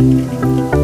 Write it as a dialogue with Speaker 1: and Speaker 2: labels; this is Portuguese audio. Speaker 1: Música